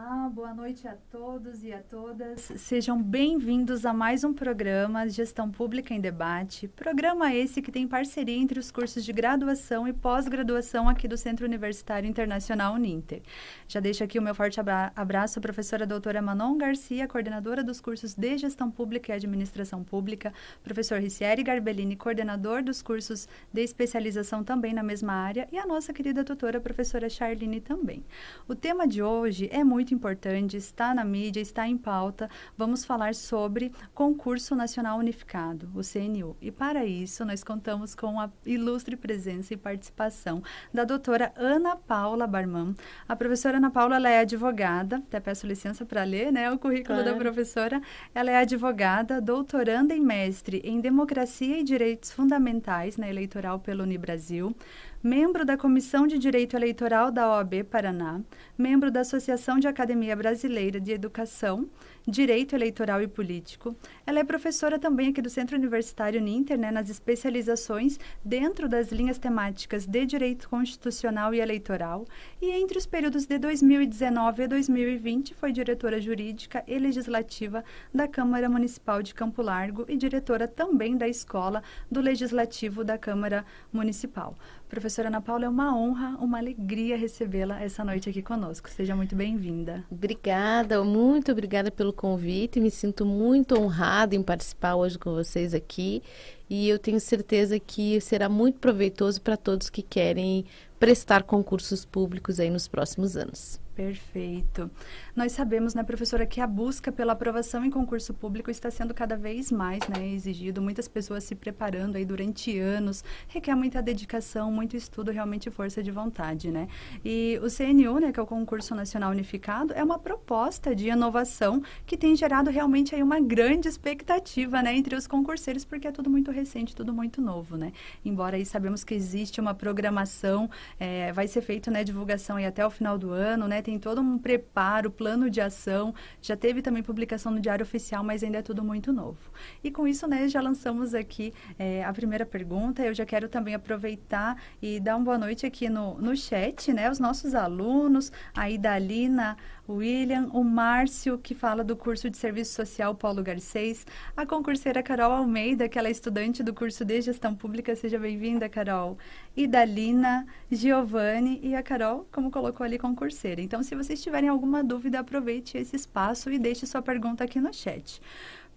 love. Boa noite a todos e a todas. Sejam bem-vindos a mais um programa Gestão Pública em Debate. Programa esse que tem parceria entre os cursos de graduação e pós-graduação aqui do Centro Universitário Internacional Uninter. Já deixo aqui o meu forte abraço à professora doutora Manon Garcia, coordenadora dos cursos de Gestão Pública e Administração Pública, professor Ricieri Garbellini, coordenador dos cursos de especialização também na mesma área, e a nossa querida tutora, professora Charline também. O tema de hoje é muito importante, está na mídia, está em pauta. Vamos falar sobre Concurso Nacional Unificado, o CNU. E para isso, nós contamos com a ilustre presença e participação da doutora Ana Paula Barman. A professora Ana Paula ela é advogada, até peço licença para ler né, o currículo claro. da professora. Ela é advogada, doutoranda e mestre em Democracia e Direitos Fundamentais na Eleitoral pelo Unibrasil membro da Comissão de Direito Eleitoral da OAB Paraná, membro da Associação de Academia Brasileira de Educação, Direito Eleitoral e Político. Ela é professora também aqui do Centro Universitário Ninter, né, nas especializações dentro das linhas temáticas de Direito Constitucional e Eleitoral. E entre os períodos de 2019 e 2020 foi diretora jurídica e legislativa da Câmara Municipal de Campo Largo e diretora também da Escola do Legislativo da Câmara Municipal. Professora Ana Paula, é uma honra, uma alegria recebê-la essa noite aqui conosco. Seja muito bem-vinda. Obrigada, muito obrigada pelo convite. Me sinto muito honrada em participar hoje com vocês aqui. E eu tenho certeza que será muito proveitoso para todos que querem prestar concursos públicos aí nos próximos anos. Perfeito. Nós sabemos, né, professora, que a busca pela aprovação em concurso público está sendo cada vez mais né, exigido. Muitas pessoas se preparando aí durante anos. Requer muita dedicação, muito estudo, realmente força de vontade, né? E o CNU, né, que é o Concurso Nacional Unificado, é uma proposta de inovação que tem gerado realmente aí uma grande expectativa, né, entre os concurseiros, porque é tudo muito recente, tudo muito novo, né? Embora aí sabemos que existe uma programação, é, vai ser feito, né, divulgação aí até o final do ano, né? tem todo um preparo, plano de ação. Já teve também publicação no Diário Oficial, mas ainda é tudo muito novo. E com isso, né, já lançamos aqui é, a primeira pergunta. Eu já quero também aproveitar e dar uma boa noite aqui no, no chat, né? Os nossos alunos, a Idalina, William, o Márcio, que fala do curso de Serviço Social Paulo Garcês, a concurseira Carol Almeida, que ela é estudante do curso de Gestão Pública. Seja bem-vinda, Carol. Idalina, Giovanni e a Carol, como colocou ali, concurseira. Então, se vocês tiverem alguma dúvida, aproveite esse espaço e deixe sua pergunta aqui no chat.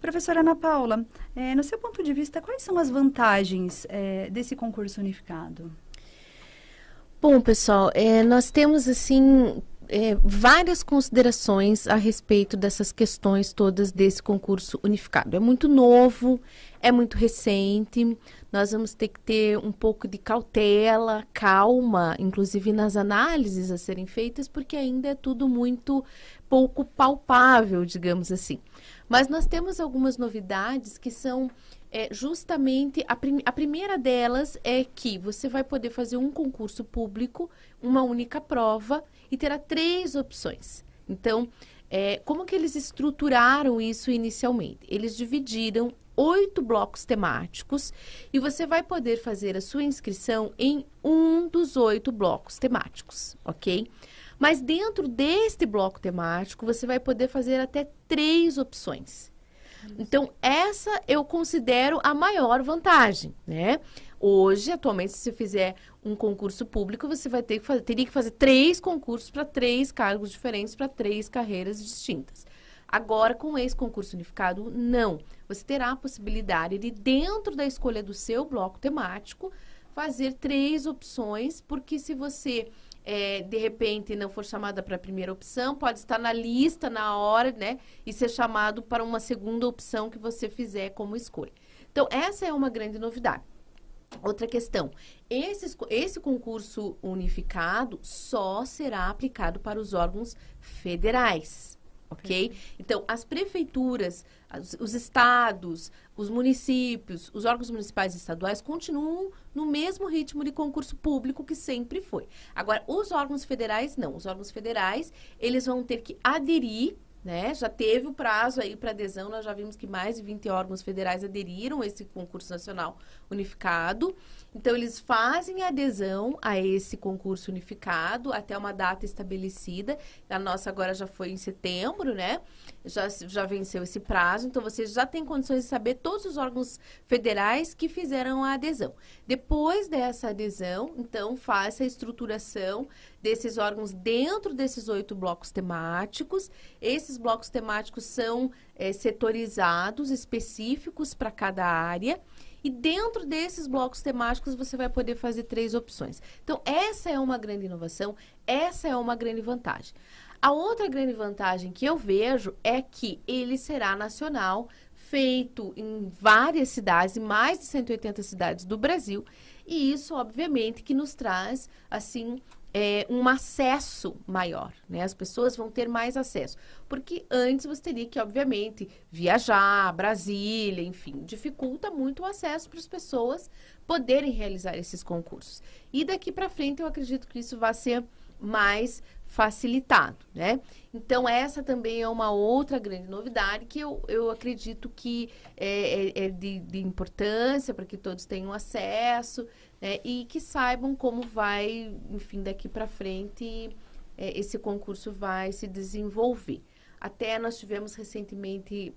Professora Ana Paula, é, no seu ponto de vista, quais são as vantagens é, desse concurso unificado? Bom, pessoal, é, nós temos assim é, várias considerações a respeito dessas questões todas desse concurso unificado. É muito novo, é muito recente, nós vamos ter que ter um pouco de cautela, calma, inclusive nas análises a serem feitas, porque ainda é tudo muito pouco palpável, digamos assim. Mas nós temos algumas novidades que são é, justamente a, prim a primeira delas é que você vai poder fazer um concurso público, uma única prova e terá três opções. Então, é, como que eles estruturaram isso inicialmente? Eles dividiram oito blocos temáticos e você vai poder fazer a sua inscrição em um dos oito blocos temáticos, ok? Mas dentro deste bloco temático, você vai poder fazer até três opções. Então, essa eu considero a maior vantagem, né? Hoje, atualmente, se você fizer um concurso público, você vai ter que fazer, teria que fazer três concursos para três cargos diferentes, para três carreiras distintas. Agora, com esse concurso unificado, não. Você terá a possibilidade de, dentro da escolha do seu bloco temático, fazer três opções, porque se você é, de repente não for chamada para a primeira opção, pode estar na lista na hora, né? E ser chamado para uma segunda opção que você fizer como escolha. Então, essa é uma grande novidade. Outra questão, esse, esse concurso unificado só será aplicado para os órgãos federais, ok? Então, as prefeituras, os, os estados, os municípios, os órgãos municipais e estaduais continuam no mesmo ritmo de concurso público que sempre foi. Agora, os órgãos federais, não. Os órgãos federais, eles vão ter que aderir né? Já teve o prazo aí para adesão, nós já vimos que mais de 20 órgãos federais aderiram a esse concurso nacional unificado. Então, eles fazem adesão a esse concurso unificado até uma data estabelecida. A nossa agora já foi em setembro, né? Já, já venceu esse prazo. Então, vocês já têm condições de saber todos os órgãos federais que fizeram a adesão. Depois dessa adesão, então, faça a estruturação desses órgãos dentro desses oito blocos temáticos. Esses blocos temáticos são é, setorizados, específicos para cada área. E dentro desses blocos temáticos você vai poder fazer três opções. Então, essa é uma grande inovação, essa é uma grande vantagem. A outra grande vantagem que eu vejo é que ele será nacional, feito em várias cidades, mais de 180 cidades do Brasil, e isso, obviamente, que nos traz, assim, é, um acesso maior, né? As pessoas vão ter mais acesso. Porque antes você teria que, obviamente, viajar, Brasília, enfim, dificulta muito o acesso para as pessoas poderem realizar esses concursos. E daqui para frente eu acredito que isso vai ser mais facilitado, né? Então, essa também é uma outra grande novidade que eu, eu acredito que é, é, é de, de, importância para que todos tenham acesso né? e que saibam como vai, enfim, daqui para frente é, esse concurso vai se desenvolver. Até nós tivemos recentemente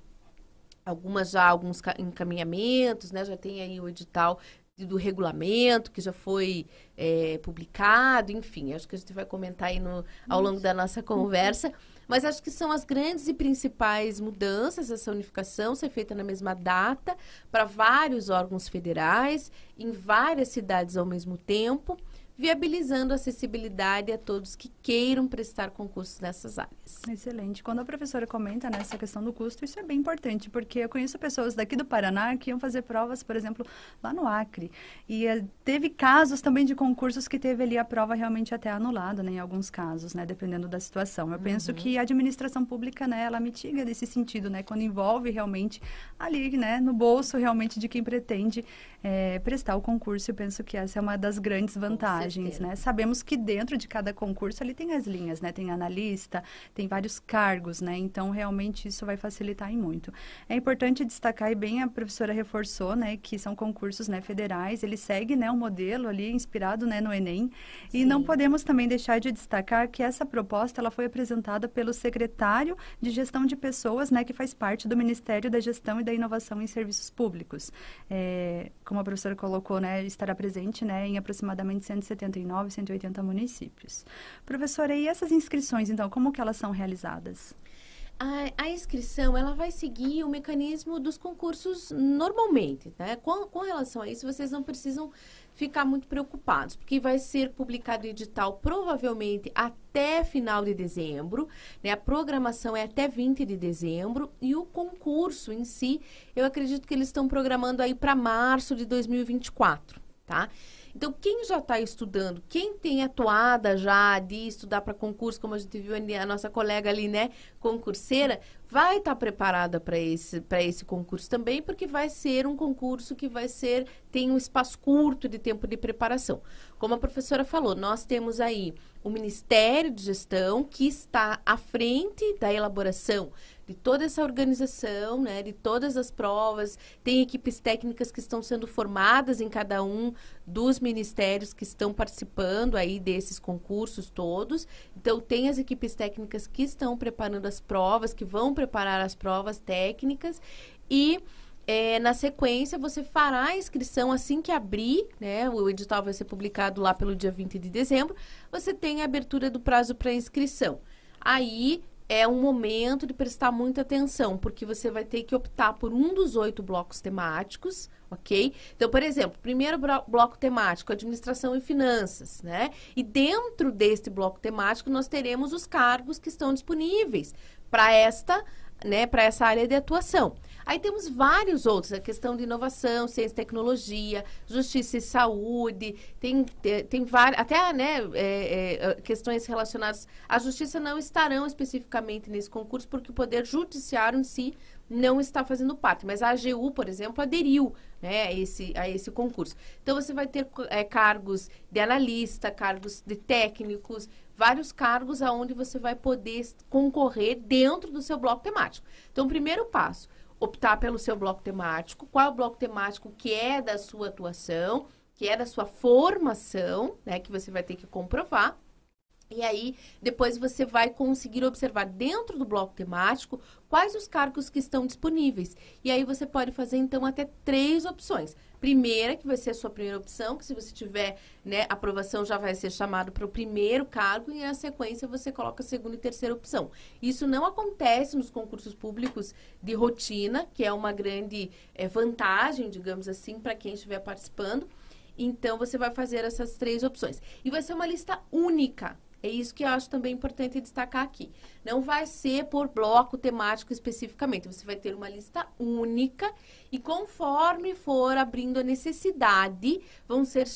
algumas já alguns encaminhamentos, né? Já tem aí o edital do regulamento que já foi é, publicado, enfim, acho que a gente vai comentar aí no, ao longo da nossa conversa. Mas acho que são as grandes e principais mudanças, essa unificação ser feita na mesma data para vários órgãos federais, em várias cidades ao mesmo tempo viabilizando a acessibilidade a todos que queiram prestar concursos nessas áreas. Excelente. Quando a professora comenta nessa né, questão do custo, isso é bem importante, porque eu conheço pessoas daqui do Paraná que iam fazer provas, por exemplo, lá no Acre. E uh, teve casos também de concursos que teve ali a prova realmente até anulada, né, em alguns casos, né, dependendo da situação. Eu uhum. penso que a administração pública, né, ela mitiga nesse sentido, né, quando envolve realmente ali, né, no bolso realmente de quem pretende é, prestar o concurso. Eu penso que essa é uma das grandes vantagens né? Sabemos que dentro de cada concurso ali tem as linhas, né? Tem analista, tem vários cargos, né? Então, realmente, isso vai facilitar em muito. É importante destacar, e bem a professora reforçou, né? Que são concursos né, federais, ele segue, né? Um modelo ali inspirado, né? No Enem. Sim. E não podemos também deixar de destacar que essa proposta, ela foi apresentada pelo secretário de Gestão de Pessoas, né? Que faz parte do Ministério da Gestão e da Inovação em Serviços Públicos. É, como a professora colocou, né? Estará presente, né? Em aproximadamente 170 179, 180 municípios. Professora, e essas inscrições, então, como que elas são realizadas? A, a, inscrição ela vai seguir o mecanismo dos concursos normalmente, né? Com, com, relação a isso, vocês não precisam ficar muito preocupados, porque vai ser publicado o edital provavelmente até final de dezembro, né? A programação é até 20 de dezembro e o concurso em si, eu acredito que eles estão programando aí para março de 2024, tá? Então, quem já está estudando, quem tem atuada já de estudar para concurso, como a gente viu a nossa colega ali, né, concurseira, vai estar tá preparada para esse, esse concurso também, porque vai ser um concurso que vai ser, tem um espaço curto de tempo de preparação. Como a professora falou, nós temos aí o Ministério de Gestão que está à frente da elaboração de toda essa organização, né, de todas as provas. Tem equipes técnicas que estão sendo formadas em cada um dos ministérios que estão participando aí desses concursos todos. Então, tem as equipes técnicas que estão preparando as provas, que vão preparar as provas técnicas e é, na sequência, você fará a inscrição assim que abrir, né? O edital vai ser publicado lá pelo dia 20 de dezembro. Você tem a abertura do prazo para inscrição. Aí é um momento de prestar muita atenção, porque você vai ter que optar por um dos oito blocos temáticos, ok? Então, por exemplo, primeiro bloco temático, administração e finanças, né? E dentro deste bloco temático, nós teremos os cargos que estão disponíveis para esta, né, para essa área de atuação. Aí temos vários outros, a questão de inovação, ciência e tecnologia, justiça e saúde, tem, tem, várias, até né, é, é, questões relacionadas à justiça não estarão especificamente nesse concurso, porque o Poder Judiciário em si não está fazendo parte, mas a AGU, por exemplo, aderiu né, a, esse, a esse concurso. Então, você vai ter é, cargos de analista, cargos de técnicos, vários cargos aonde você vai poder concorrer dentro do seu bloco temático. Então, primeiro passo, optar pelo seu bloco temático, qual é o bloco temático que é da sua atuação, que é da sua formação, né, que você vai ter que comprovar. E aí, depois você vai conseguir observar dentro do bloco temático quais os cargos que estão disponíveis. E aí você pode fazer, então, até três opções. Primeira, que vai ser a sua primeira opção, que se você tiver né, aprovação, já vai ser chamado para o primeiro cargo, e na sequência você coloca a segunda e terceira opção. Isso não acontece nos concursos públicos de rotina, que é uma grande é, vantagem, digamos assim, para quem estiver participando. Então, você vai fazer essas três opções. E vai ser uma lista única. É isso que eu acho também importante destacar aqui. Não vai ser por bloco temático especificamente. Você vai ter uma lista única e conforme for abrindo a necessidade, vão ser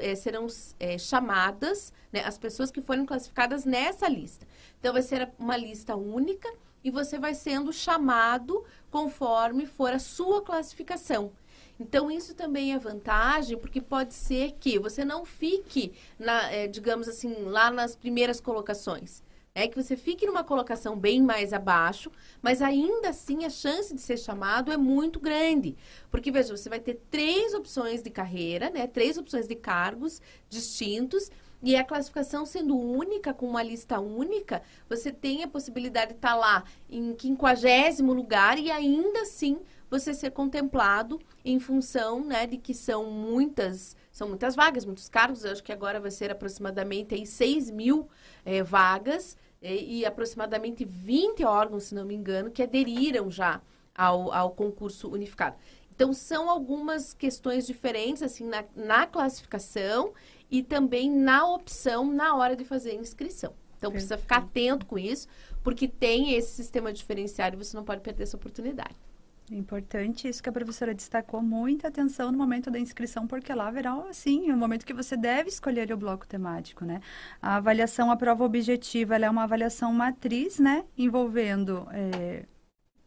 é, serão é, chamadas né, as pessoas que forem classificadas nessa lista. Então, vai ser uma lista única e você vai sendo chamado conforme for a sua classificação. Então, isso também é vantagem, porque pode ser que você não fique, na, é, digamos assim, lá nas primeiras colocações. É que você fique numa colocação bem mais abaixo, mas ainda assim a chance de ser chamado é muito grande. Porque, veja, você vai ter três opções de carreira, né? Três opções de cargos distintos. E a classificação sendo única, com uma lista única, você tem a possibilidade de estar lá em quinquagésimo lugar e ainda assim você ser contemplado em função né, de que são muitas, são muitas vagas, muitos cargos. Eu acho que agora vai ser aproximadamente aí, 6 mil é, vagas e, e, aproximadamente 20 órgãos, se não me engano, que aderiram já ao, ao concurso unificado. Então, são algumas questões diferentes, assim, na, na classificação e também na opção na hora de fazer a inscrição. Então, Perfeito. precisa ficar atento com isso, porque tem esse sistema diferenciado e você não pode perder essa oportunidade. Importante isso que a professora destacou muita atenção no momento da inscrição, porque lá haverá, sim, o momento que você deve escolher o bloco temático, né? A avaliação, a prova objetiva, ela é uma avaliação matriz, né? Envolvendo é,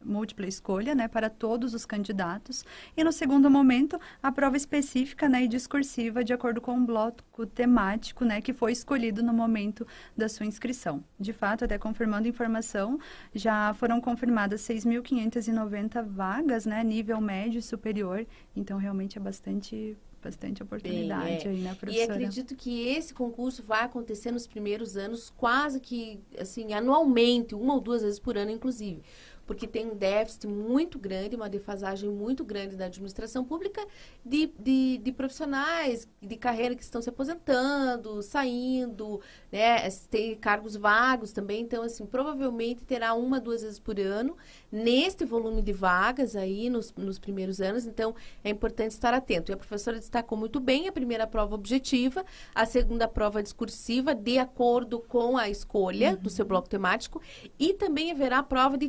múltipla escolha, né, para todos os candidatos. E no segundo momento, a prova específica, né, e discursiva de acordo com o bloco temático, né, que foi escolhido no momento da sua inscrição. De fato, até confirmando informação, já foram confirmadas 6.590 vagas, né, nível médio e superior. Então, realmente é bastante bastante oportunidade Bem, é. aí, né, professora? E acredito que esse concurso vai acontecer nos primeiros anos, quase que, assim, anualmente, uma ou duas vezes por ano, inclusive porque tem um déficit muito grande, uma defasagem muito grande da administração pública de, de, de profissionais de carreira que estão se aposentando, saindo, né? Tem cargos vagos também, então, assim, provavelmente terá uma, duas vezes por ano neste volume de vagas aí nos, nos primeiros anos, então é importante estar atento. E a professora destacou muito bem a primeira prova objetiva, a segunda prova discursiva, de acordo com a escolha uhum. do seu bloco temático, e também haverá a prova de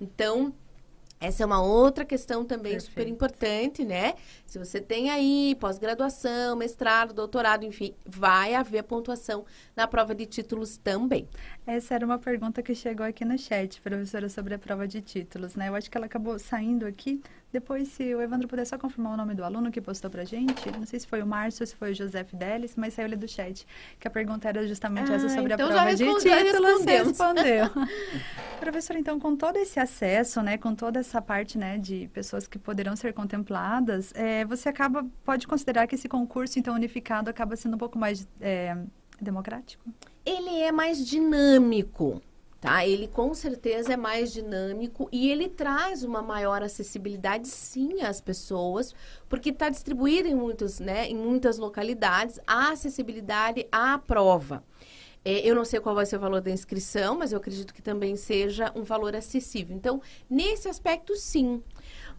Então, essa é uma outra questão também Perfeito. super importante, né? Se você tem aí pós-graduação, mestrado, doutorado, enfim, vai haver pontuação na prova de títulos também. Essa era uma pergunta que chegou aqui no chat, professora, sobre a prova de títulos, né? Eu acho que ela acabou saindo aqui. Depois, se o Evandro puder só confirmar o nome do aluno que postou pra gente, não sei se foi o Márcio ou se foi o José Fidelis, mas saiu ali do chat, que a pergunta era justamente ah, essa sobre então a prova de títulos. respondeu. professora, então, com todo esse acesso, né, com toda essa parte, né, de pessoas que poderão ser contempladas, é, você acaba, pode considerar que esse concurso, então, unificado acaba sendo um pouco mais é, democrático? Ele é mais dinâmico, tá? Ele com certeza é mais dinâmico e ele traz uma maior acessibilidade, sim, às pessoas, porque está distribuído em, muitos, né, em muitas localidades a acessibilidade à prova. É, eu não sei qual vai ser o valor da inscrição, mas eu acredito que também seja um valor acessível. Então, nesse aspecto, sim.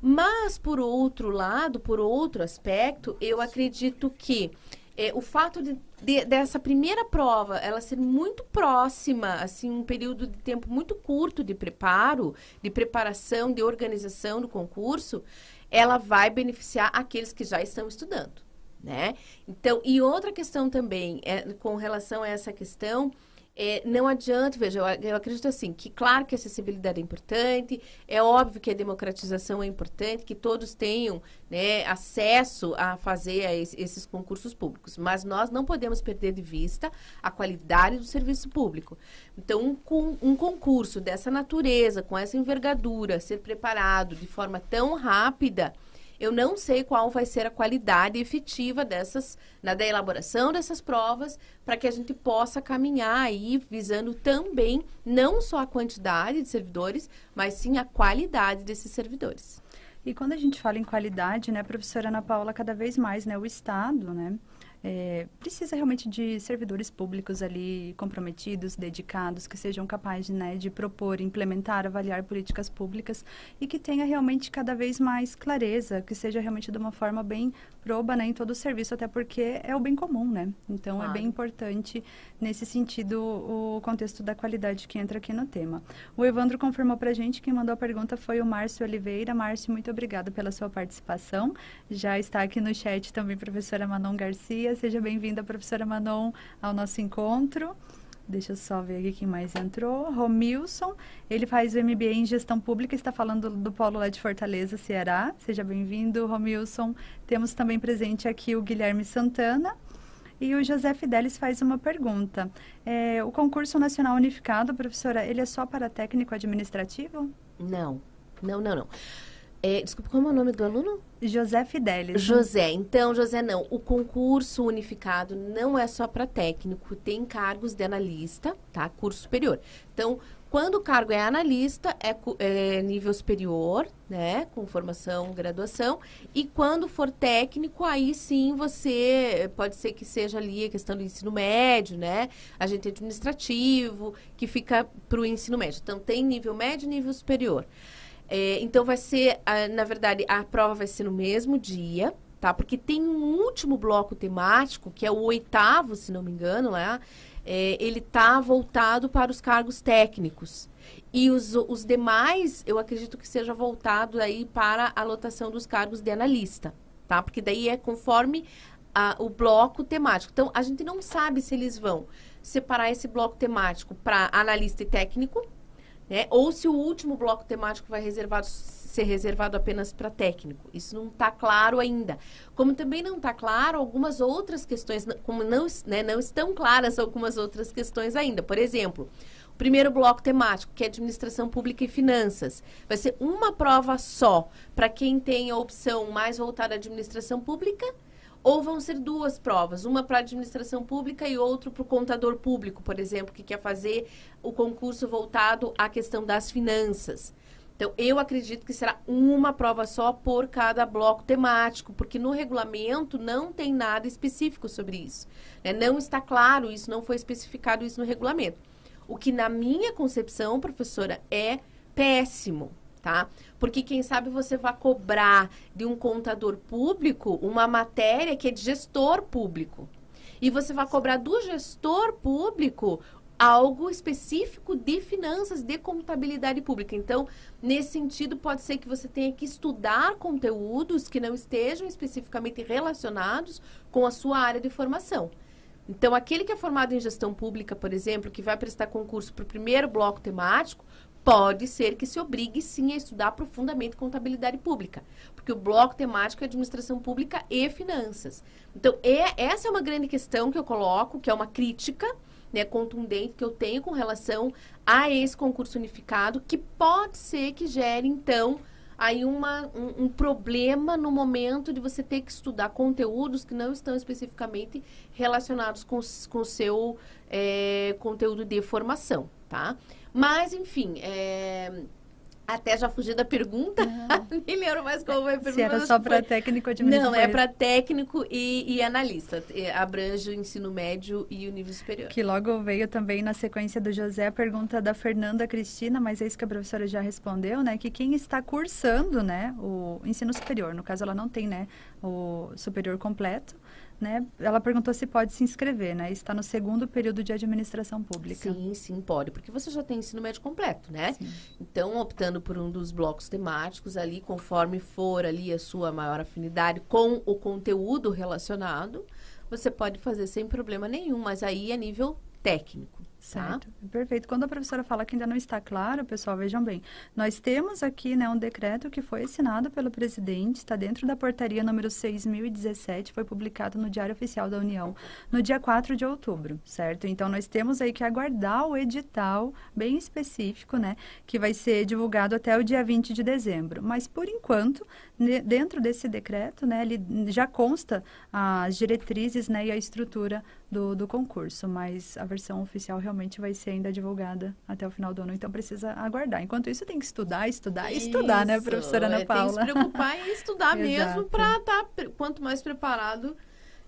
Mas, por outro lado, por outro aspecto, eu acredito que é, o fato de, de, dessa primeira prova ela ser muito próxima, assim, um período de tempo muito curto de preparo, de preparação, de organização do concurso, ela vai beneficiar aqueles que já estão estudando, né? Então, e outra questão também, é, com relação a essa questão, É, não adianta, veja, eu, eu, acredito assim, que claro que a acessibilidade é importante, é óbvio que a democratização é importante, que todos tenham né, acesso a fazer a esse, esses concursos públicos, mas nós não podemos perder de vista a qualidade do serviço público. Então, um, um concurso dessa natureza, com essa envergadura, ser preparado de forma tão rápida, eu não sei qual vai ser a qualidade efetiva dessas, na, da elaboração dessas provas, para que a gente possa caminhar aí visando também não só a quantidade de servidores, mas sim a qualidade desses servidores. E quando a gente fala em qualidade, né, professora Ana Paula, cada vez mais, né, o Estado, né, é, precisa realmente de servidores públicos ali comprometidos, dedicados, que sejam capazes né, de propor, implementar, avaliar políticas públicas e que tenha realmente cada vez mais clareza, que seja realmente de uma forma bem proba né, em todo o serviço, até porque é o bem comum, né? Então claro. é bem importante nesse sentido o contexto da qualidade que entra aqui no tema. O Evandro confirmou para a gente, quem mandou a pergunta foi o Márcio Oliveira. Márcio, muito obrigada pela sua participação. Já está aqui no chat também a professora Manon Garcia seja bem-vinda, professora Manon, ao nosso encontro. Deixa eu só ver aqui quem mais entrou. Romilson, ele faz o MBA em Gestão Pública, está falando do polo lá de Fortaleza, Ceará. Seja bem-vindo, Romilson. Temos também presente aqui o Guilherme Santana. E o José Fidelis faz uma pergunta. É, o concurso nacional unificado, professora, ele é só para técnico administrativo? Não, não, não, não. É, desculpa, como é o nome do aluno? José Fidelis. José. Então, José, não. O concurso unificado não é só para técnico, tem cargos de analista, tá? Curso superior. Então, quando o cargo é analista, é, é, nível superior, né? Com formação, graduação. E quando for técnico, aí sim você pode ser que seja ali a questão do ensino médio, né? Agente administrativo, que fica para o ensino médio. Então, tem nível médio e nível superior. É, então vai ser, na verdade, a prova vai ser no mesmo dia, tá? Porque tem um último bloco temático, que é o oitavo, se não me engano, lá. É, ele tá voltado para os cargos técnicos. E os, os demais, eu acredito que seja voltado aí para a lotação dos cargos de analista, tá? Porque daí é conforme a, o bloco temático. Então, a gente não sabe se eles vão separar esse bloco temático para analista e técnico, né? Ou se o último bloco temático vai reservado, ser reservado apenas para técnico. Isso não está claro ainda. Como também não está claro algumas outras questões, como não, né, não estão claras algumas outras questões ainda. Por exemplo, o primeiro bloco temático, que é administração pública e finanças, vai ser uma prova só para quem tem a opção mais voltada à administração pública ou vão ser duas provas, uma para administração pública e outra para o contador público, por exemplo, que quer fazer o concurso voltado à questão das finanças. Então, eu acredito que será uma prova só por cada bloco temático, porque no regulamento não tem nada específico sobre isso. Né? Não está claro isso, não foi especificado isso no regulamento. O que, na minha concepção, professora, é péssimo tá? Porque quem sabe você vai cobrar de um contador público uma matéria que é de gestor público. E você vai cobrar do gestor público algo específico de finanças, de contabilidade pública. Então, nesse sentido, pode ser que você tenha que estudar conteúdos que não estejam especificamente relacionados com a sua área de formação. Então, aquele que é formado em gestão pública, por exemplo, que vai prestar concurso para o primeiro bloco temático, pode ser que se obrigue sim a estudar profundamente contabilidade pública, porque o bloco temático é administração pública e finanças. Então, é, essa é uma grande questão que eu coloco, que é uma crítica né, contundente que eu tenho com relação a esse concurso unificado, que pode ser que gere, então, aí uma, um, um, problema no momento de você ter que estudar conteúdos que não estão especificamente relacionados com o seu é, conteúdo de formação, tá? Mas, enfim, é... Até já fugi da pergunta, nem lembro mais qual foi a pergunta. Se era só para técnico administrativo. Não, é para técnico e, e, analista. Abrange o ensino médio e o nível superior. Que logo veio também na sequência do José a pergunta da Fernanda Cristina, mas é isso que a professora já respondeu, né? Que quem está cursando, né, o ensino superior, no caso ela não tem, né, o superior completo, né? Ela perguntou se pode se inscrever, né? Está no segundo período de administração pública. Sim, sim, pode, porque você já tem ensino médio completo, né? Sim. Então, optando por um dos blocos temáticos ali, conforme for ali a sua maior afinidade com o conteúdo relacionado, você pode fazer sem problema nenhum, mas aí é nível técnico. Certo, tá? perfeito. Quando a professora fala que ainda não está claro, pessoal, vejam bem, nós temos aqui né, um decreto que foi assinado pelo presidente, está dentro da portaria número 6.017, foi publicado no Diário Oficial da União no dia 4 de outubro, certo? Então, nós temos aí que aguardar o edital bem específico, né, que vai ser divulgado até o dia 20 de dezembro. Mas, por enquanto, dentro desse decreto, né, ele já consta as diretrizes né, e a estrutura do, do concurso, mas a versão oficial realmente vai ser ainda divulgada até o final do ano, então precisa aguardar. Enquanto isso, tem que estudar, estudar e estudar, né, professora Ana é, Paula? Tem que se preocupar em estudar mesmo para estar, tá, quanto mais preparado,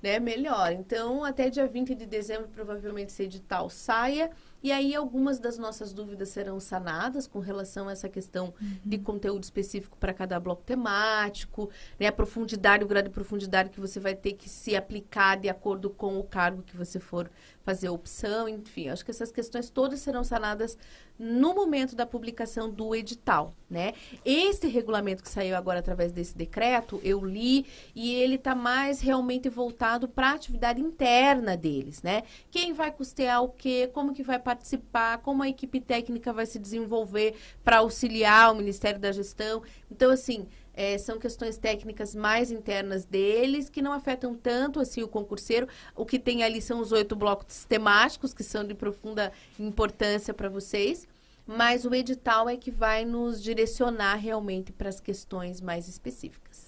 né, melhor. Então, até dia 20 de dezembro, provavelmente esse edital saia. E aí algumas das nossas dúvidas serão sanadas com relação a essa questão uhum. de conteúdo específico para cada bloco temático, né, a profundidade, o grau de profundidade que você vai ter que se aplicar de acordo com o cargo que você for fazer opção, enfim, acho que essas questões todas serão sanadas no momento da publicação do edital, né? Esse regulamento que saiu agora através desse decreto, eu li e ele está mais realmente voltado para a atividade interna deles, né? Quem vai custear o quê, como que vai participar, como a equipe técnica vai se desenvolver para auxiliar o Ministério da Gestão. Então, assim, é, são questões técnicas mais internas deles, que não afetam tanto assim o concurseiro. O que tem ali são os oito blocos temáticos, que são de profunda importância para vocês. Mas o edital é que vai nos direcionar realmente para as questões mais específicas.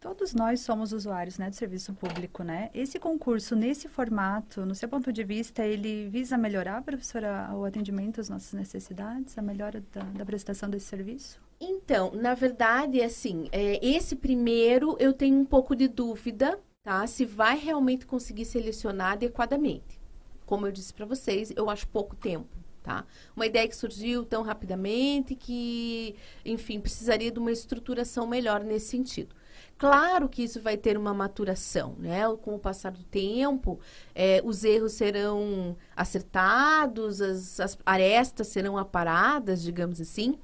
Todos nós somos usuários né, do serviço público, né? Esse concurso, nesse formato, no seu ponto de vista, ele visa melhorar, professora, o atendimento às nossas necessidades, a melhora da, da prestação desse serviço? Então, na verdade, assim, é, esse primeiro eu tenho um pouco de dúvida, tá? Se vai realmente conseguir selecionar adequadamente. Como eu disse para vocês, eu acho pouco tempo, tá? Uma ideia que surgiu tão rapidamente que, enfim, precisaria de uma estruturação melhor nesse sentido. Claro que isso vai ter uma maturação, né? Com o passar do tempo, é, os erros serão acertados, as, as arestas serão aparadas, digamos assim.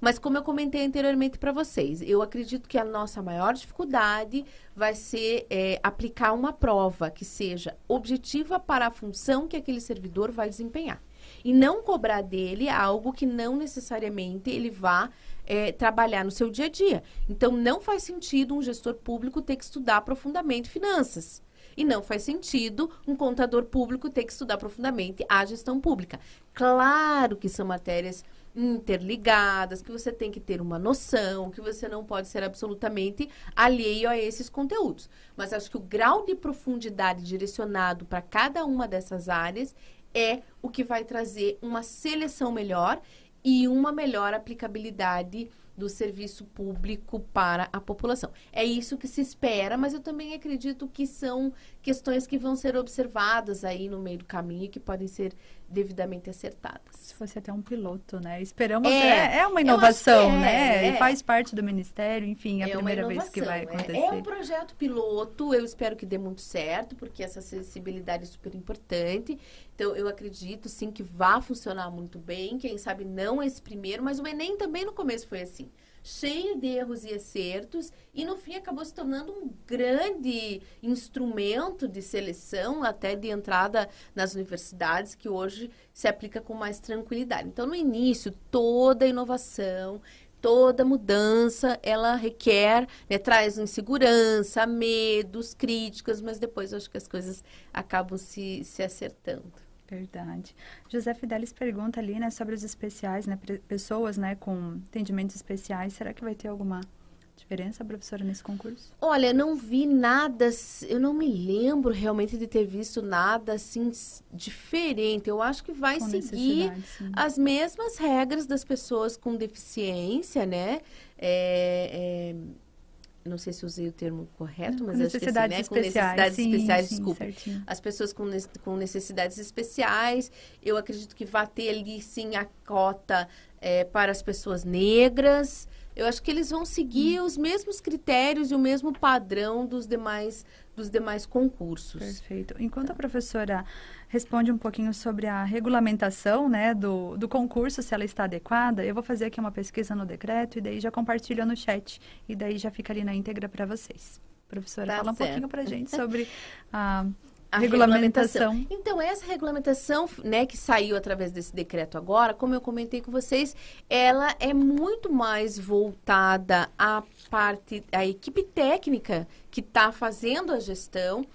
Mas como eu comentei anteriormente para vocês, eu acredito que a nossa maior dificuldade vai ser é, aplicar uma prova que seja objetiva para a função que aquele servidor vai desempenhar. E não cobrar dele algo que não necessariamente ele vá é, trabalhar no seu dia a dia. Então, não faz sentido um gestor público ter que estudar profundamente finanças. E não faz sentido um contador público ter que estudar profundamente a gestão pública. Claro que são matérias interligadas, que você tem que ter uma noção, que você não pode ser absolutamente alheio a esses conteúdos. Mas acho que o grau de profundidade direcionado para cada uma dessas áreas é o que vai trazer uma seleção melhor e uma melhor aplicabilidade do serviço público para a população. É isso que se espera, mas eu também acredito que são questões que vão ser observadas aí no meio do caminho e que podem ser devidamente acertadas. Se fosse até um piloto, né? Esperamos, é, é, é uma inovação, é, né? É. E faz parte do Ministério, enfim, é a é primeira vez que vai acontecer. É, é um projeto piloto, eu espero que dê muito certo, porque essa acessibilidade é super importante. Então, eu acredito, sim, que vai funcionar muito bem. Quem sabe não esse primeiro, mas o Enem também no começo foi assim cheio de erros e acertos, e no fim acabou se tornando um grande instrumento de seleção, até de entrada nas universidades, que hoje se aplica com mais tranquilidade. Então, no início, toda inovação, toda mudança, ela requer, né, traz insegurança, medos, críticas, mas depois eu acho que as coisas acabam se, se acertando. Verdade. José Fidelis pergunta ali, né, sobre os especiais, né, pessoas, né, com entendimentos especiais. Será que vai ter alguma diferença, professora, nesse concurso? Olha, não vi nada, eu não me lembro realmente de ter visto nada assim diferente. Eu acho que vai com seguir as mesmas regras das pessoas com deficiência, né? É, é não sei se usei o termo correto, mas acho que assim, né? com necessidades sim, especiais, sim, desculpa. Certinho. As pessoas com, com necessidades especiais, eu acredito que vai ter ali sim a cota é, para as pessoas negras. Eu acho que eles vão seguir hum. os mesmos critérios e o mesmo padrão dos demais dos demais concursos. Perfeito. Enquanto a professora responde um pouquinho sobre a regulamentação né, do, do concurso, se ela está adequada, eu vou fazer aqui uma pesquisa no decreto e daí já compartilho no chat e daí já fica ali na íntegra para vocês. Professora, tá fala certo. um pouquinho para a gente sobre a a regulamentação. regulamentação. Então, essa regulamentação, né, que saiu através desse decreto agora, como eu comentei com vocês, ela é muito mais voltada à parte, à equipe técnica que está fazendo a gestão.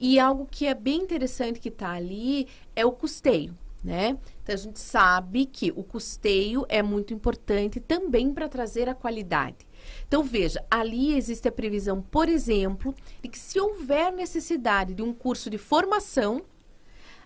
E algo que é bem interessante que está ali é o custeio. Né? Então a gente sabe que o custeio é muito importante também para trazer a qualidade. Então, veja, ali existe a previsão, por exemplo, de que se houver necessidade de um curso de formação,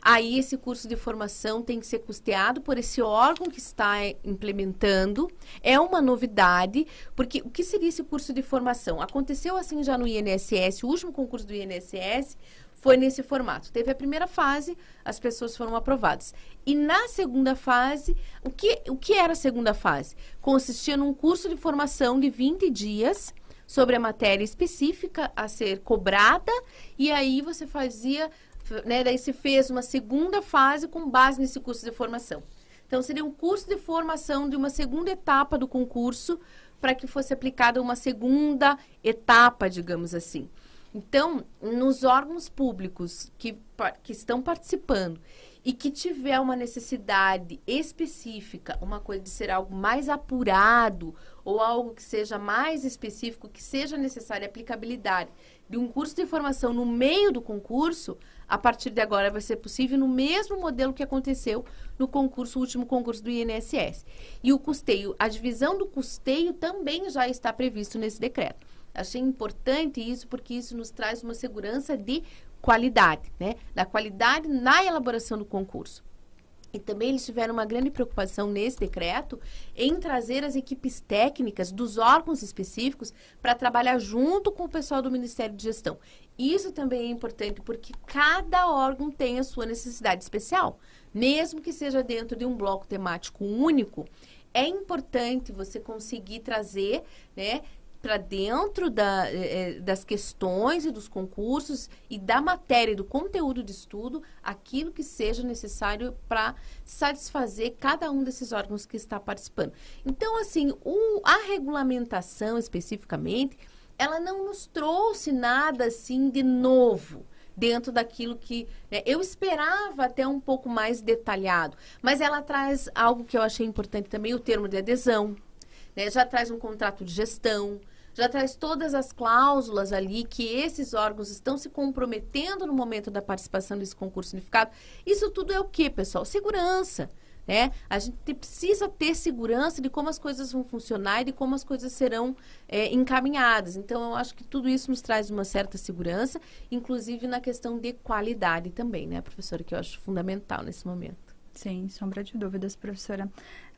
aí esse curso de formação tem que ser custeado por esse órgão que está implementando. É uma novidade, porque o que seria esse curso de formação? Aconteceu assim já no INSS, o último concurso do INSS foi nesse formato. Teve a primeira fase, as pessoas foram aprovadas. E na segunda fase, o que, o que era a segunda fase? Consistia num curso de formação de 20 dias sobre a matéria específica a ser cobrada, e aí você fazia, né, daí se fez uma segunda fase com base nesse curso de formação. Então, seria um curso de formação de uma segunda etapa do concurso para que fosse aplicada uma segunda etapa, digamos assim. Então, nos órgãos públicos que, que estão participando e que tiver uma necessidade específica, uma coisa de ser algo mais apurado ou algo que seja mais específico, que seja necessária aplicabilidade de um curso de formação no meio do concurso, a partir de agora vai ser possível no mesmo modelo que aconteceu no concurso, último concurso do INSS. E o custeio, a divisão do custeio também já está previsto nesse decreto. Achei importante isso porque isso nos traz uma segurança de qualidade, né? Da qualidade na elaboração do concurso. E também eles tiveram uma grande preocupação nesse decreto em trazer as equipes técnicas dos órgãos específicos para trabalhar junto com o pessoal do Ministério de Gestão. Isso também é importante porque cada órgão tem a sua necessidade especial. Mesmo que seja dentro de um bloco temático único, é importante você conseguir trazer né, para dentro da, eh, das questões e dos concursos e da matéria, do conteúdo de estudo, aquilo que seja necessário para satisfazer cada um desses órgãos que está participando. Então, assim, o, a regulamentação especificamente, ela não nos trouxe nada assim de novo dentro daquilo que né, eu esperava até um pouco mais detalhado, mas ela traz algo que eu achei importante também, o termo de adesão, né, já traz um contrato de gestão, já traz todas as cláusulas ali que esses órgãos estão se comprometendo no momento da participação desse concurso unificado. Isso tudo é o que, pessoal? Segurança. Né? A gente precisa ter segurança de como as coisas vão funcionar e de como as coisas serão é, encaminhadas. Então, eu acho que tudo isso nos traz uma certa segurança, inclusive na questão de qualidade também, né, professora, que eu acho fundamental nesse momento. Sim, sombra de dúvidas, professora.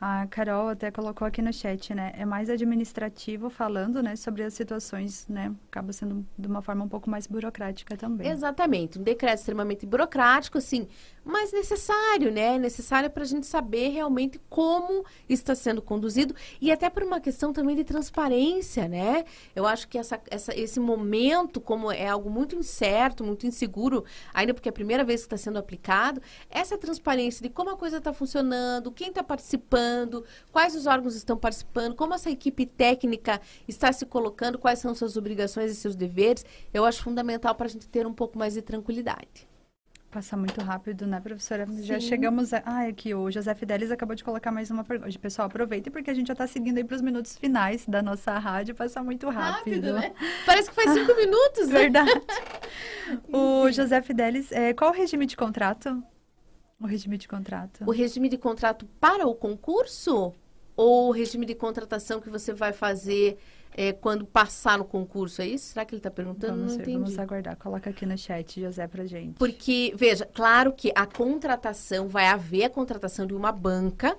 A Carol até colocou aqui no chat, né? É mais administrativo falando, né, sobre as situações, né? Acaba sendo de uma forma um pouco mais burocrática também. Exatamente. Um decreto extremamente burocrático, assim, mas necessário, né? Necessário para a gente saber realmente como está sendo conduzido e até por uma questão também de transparência, né? Eu acho que essa, essa, esse momento, como é algo muito incerto, muito inseguro, ainda porque é a primeira vez que está sendo aplicado, essa transparência de como a coisa está funcionando, quem está participando, quais os órgãos estão participando, como essa equipe técnica está se colocando, quais são suas obrigações e seus deveres, eu acho fundamental para a gente ter um pouco mais de tranquilidade. Passa muito rápido, né, professora? Sim. Já chegamos. A... Ah, aqui o José Fidelis acabou de colocar mais uma pergunta. Pessoal, aproveite porque a gente já está seguindo aí para os minutos finais da nossa rádio. Passa muito rápido. rápido né? Parece que faz cinco minutos, né? Verdade. o José Fidelis, é, qual o regime de contrato? O regime de contrato. O regime de contrato para o concurso? Ou o regime de contratação que você vai fazer é, quando passar no concurso? É isso? Será que ele está perguntando? Vamos, Não vamos aguardar. Coloca aqui no chat, José, para gente. Porque, veja, claro que a contratação, vai haver a contratação de uma banca,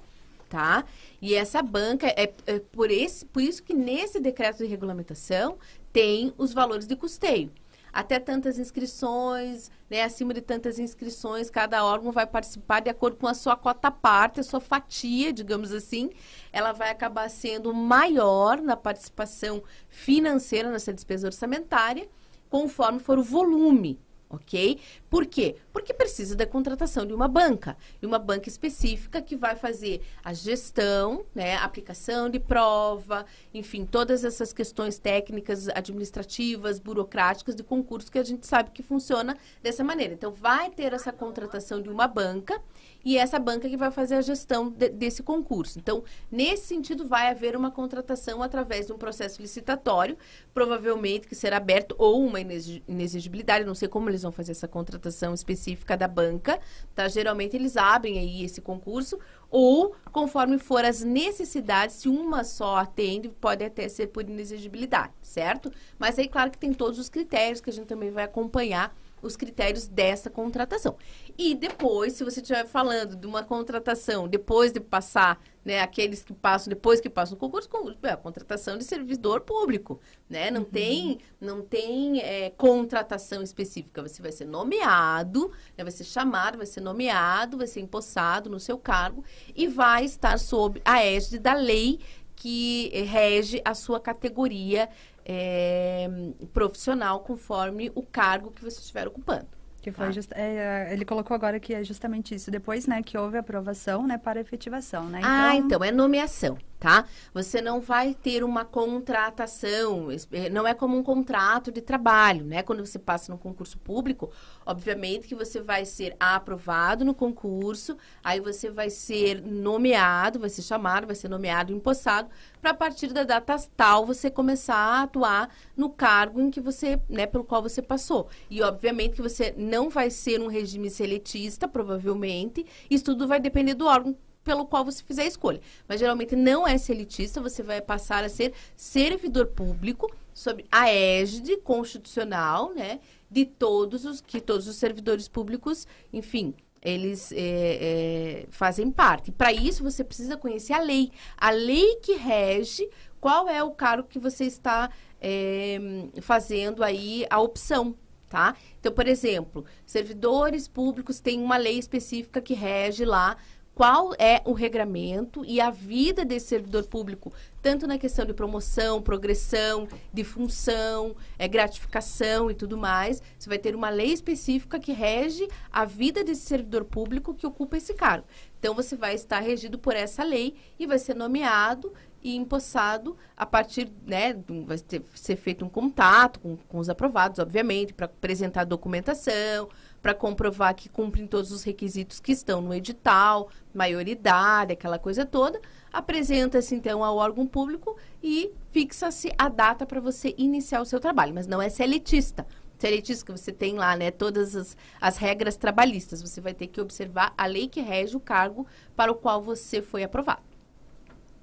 tá? E essa banca, é, é por, esse, por isso que nesse decreto de regulamentação tem os valores de custeio até tantas inscrições, né, acima de tantas inscrições, cada órgão vai participar de acordo com a sua cota parte, a sua fatia, digamos assim, ela vai acabar sendo maior na participação financeira nessa despesa orçamentária, conforme for o volume ok? Por quê? Porque precisa da contratação de uma banca, de uma banca específica que vai fazer a gestão, né, aplicação de prova, enfim, todas essas questões técnicas, administrativas, burocráticas de concurso que a gente sabe que funciona dessa maneira. Então, vai ter essa contratação de uma banca e essa banca que vai fazer a gestão de, desse concurso. Então, nesse sentido, vai haver uma contratação através de um processo licitatório, provavelmente que será aberto ou uma inexigibilidade, não sei como eles vão fazer essa contratação específica da banca, tá? Geralmente eles abrem aí esse concurso ou conforme for as necessidades, se uma só atende, pode até ser por inexigibilidade, certo? Mas aí, claro que tem todos os critérios que a gente também vai acompanhar os critérios dessa contratação. E depois, se você estiver falando de uma contratação, depois de passar, né, aqueles que passam, depois que passam no concurso, é a contratação de servidor público, né? Não uhum. tem, não tem é, contratação específica. Você vai ser nomeado, né, vai ser chamado, vai ser nomeado, vai ser empossado no seu cargo e vai estar sob a égide da lei que rege a sua categoria é, profissional conforme o cargo que você estiver ocupando. Que foi tá? just, é, ele colocou agora que é justamente isso. Depois, né, que houve aprovação, né, para efetivação, né? Ah, então... Ah, então é nomeação tá? Você não vai ter uma contratação, eh, não é como um contrato de trabalho, né? Quando você passa no concurso público, obviamente que você vai ser aprovado no concurso, aí você vai ser nomeado, vai ser chamado, vai ser nomeado, empossado, para a partir da data tal você começar a atuar no cargo em que você, né, pelo qual você passou. E obviamente que você não vai ser um regime seletista, provavelmente, isso tudo vai depender do órgão pelo qual você fizer a escolha. Mas geralmente não é elitista, você vai passar a ser servidor público sob a égide constitucional, né, de todos os que todos os servidores públicos, enfim, eles é, é, fazem parte. Para isso você precisa conhecer a lei, a lei que rege qual é o cargo que você está é, fazendo aí a opção. Tá? Então, por exemplo, servidores públicos têm uma lei específica que rege lá qual é o regramento e a vida desse servidor público, tanto na questão de promoção, progressão, de função, é, gratificação e tudo mais. Você vai ter uma lei específica que rege a vida desse servidor público que ocupa esse cargo. Então, você vai estar regido por essa lei e vai ser nomeado e empossado a partir, né, vai ter, ser feito um contato com, com os aprovados, obviamente, para apresentar documentação, para comprovar que cumprem todos os requisitos que estão no edital, maioridade, aquela coisa toda. Apresenta-se então ao órgão público e fixa-se a data para você iniciar o seu trabalho, mas não é seletista. Seletista que você tem lá, né, todas as, as regras trabalhistas. Você vai ter que observar a lei que rege o cargo para o qual você foi aprovado.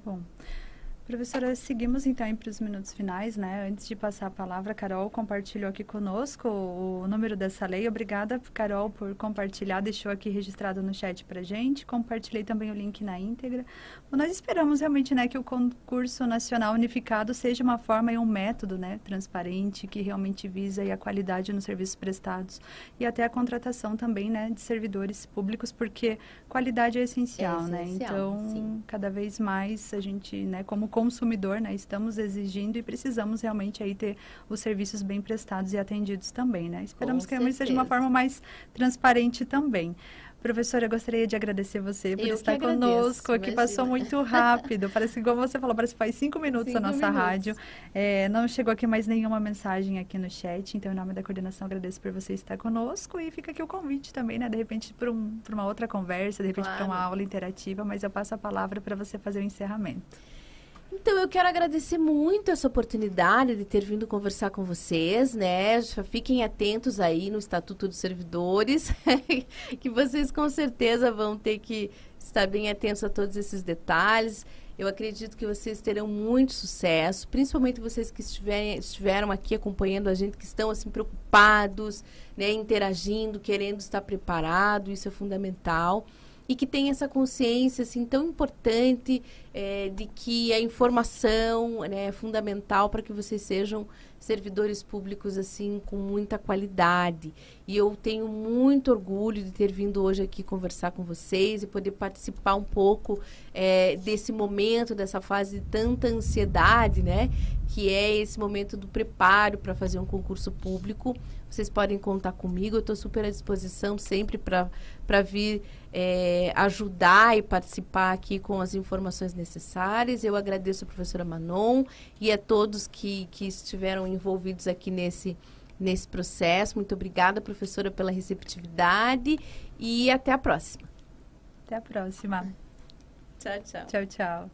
Bom, Professora, seguimos então para os minutos finais, né? Antes de passar a palavra, Carol compartilhou aqui conosco o número dessa lei. Obrigada, Carol, por compartilhar, deixou aqui registrado no chat para gente. Compartilhei também o link na íntegra. Nós esperamos realmente, né, que o concurso nacional unificado seja uma forma e um método, né, transparente, que realmente visa a qualidade nos serviços prestados e até a contratação também, né, de servidores públicos, porque qualidade é essencial, é essencial né? Então, sim. cada vez mais a gente, né, como consumidor, né, estamos exigindo e precisamos realmente aí ter os serviços bem prestados e atendidos também, né? Esperamos Com que realmente seja uma forma mais transparente também. Professora, eu gostaria de agradecer você por eu estar conosco, que passou muito rápido. Parece igual você falou, parece que faz cinco minutos cinco a nossa minutos. rádio. É, não chegou aqui mais nenhuma mensagem aqui no chat, então, em nome da coordenação, agradeço por você estar conosco e fica aqui o convite também, né? De repente, para um, uma outra conversa, de repente, claro. para uma aula interativa, mas eu passo a palavra para você fazer o encerramento. Então, eu quero agradecer muito essa oportunidade de ter vindo conversar com vocês, né? Fiquem atentos aí no Estatuto dos Servidores, que vocês com certeza vão ter que estar bem atentos a todos esses detalhes. Eu acredito que vocês terão muito sucesso, principalmente vocês que estiverem, estiveram aqui acompanhando a gente, que estão assim preocupados, né, interagindo, querendo estar preparado, isso é fundamental e que tem essa consciência assim tão importante é, de que a informação né, é fundamental para que vocês sejam servidores públicos assim com muita qualidade. E eu tenho muito orgulho de ter vindo hoje aqui conversar com vocês e poder participar um pouco é, desse momento, dessa fase de tanta ansiedade, né? Que é esse momento do preparo para fazer um concurso público. Vocês podem contar comigo, eu estou super à disposição sempre para vir é, ajudar e participar aqui com as informações necessárias. Eu agradeço a professora Manon e a todos que, que estiveram envolvidos aqui nesse, nesse processo. Muito obrigada, professora, pela receptividade e até a próxima. Até a próxima. Tchau, tchau. Tchau, tchau.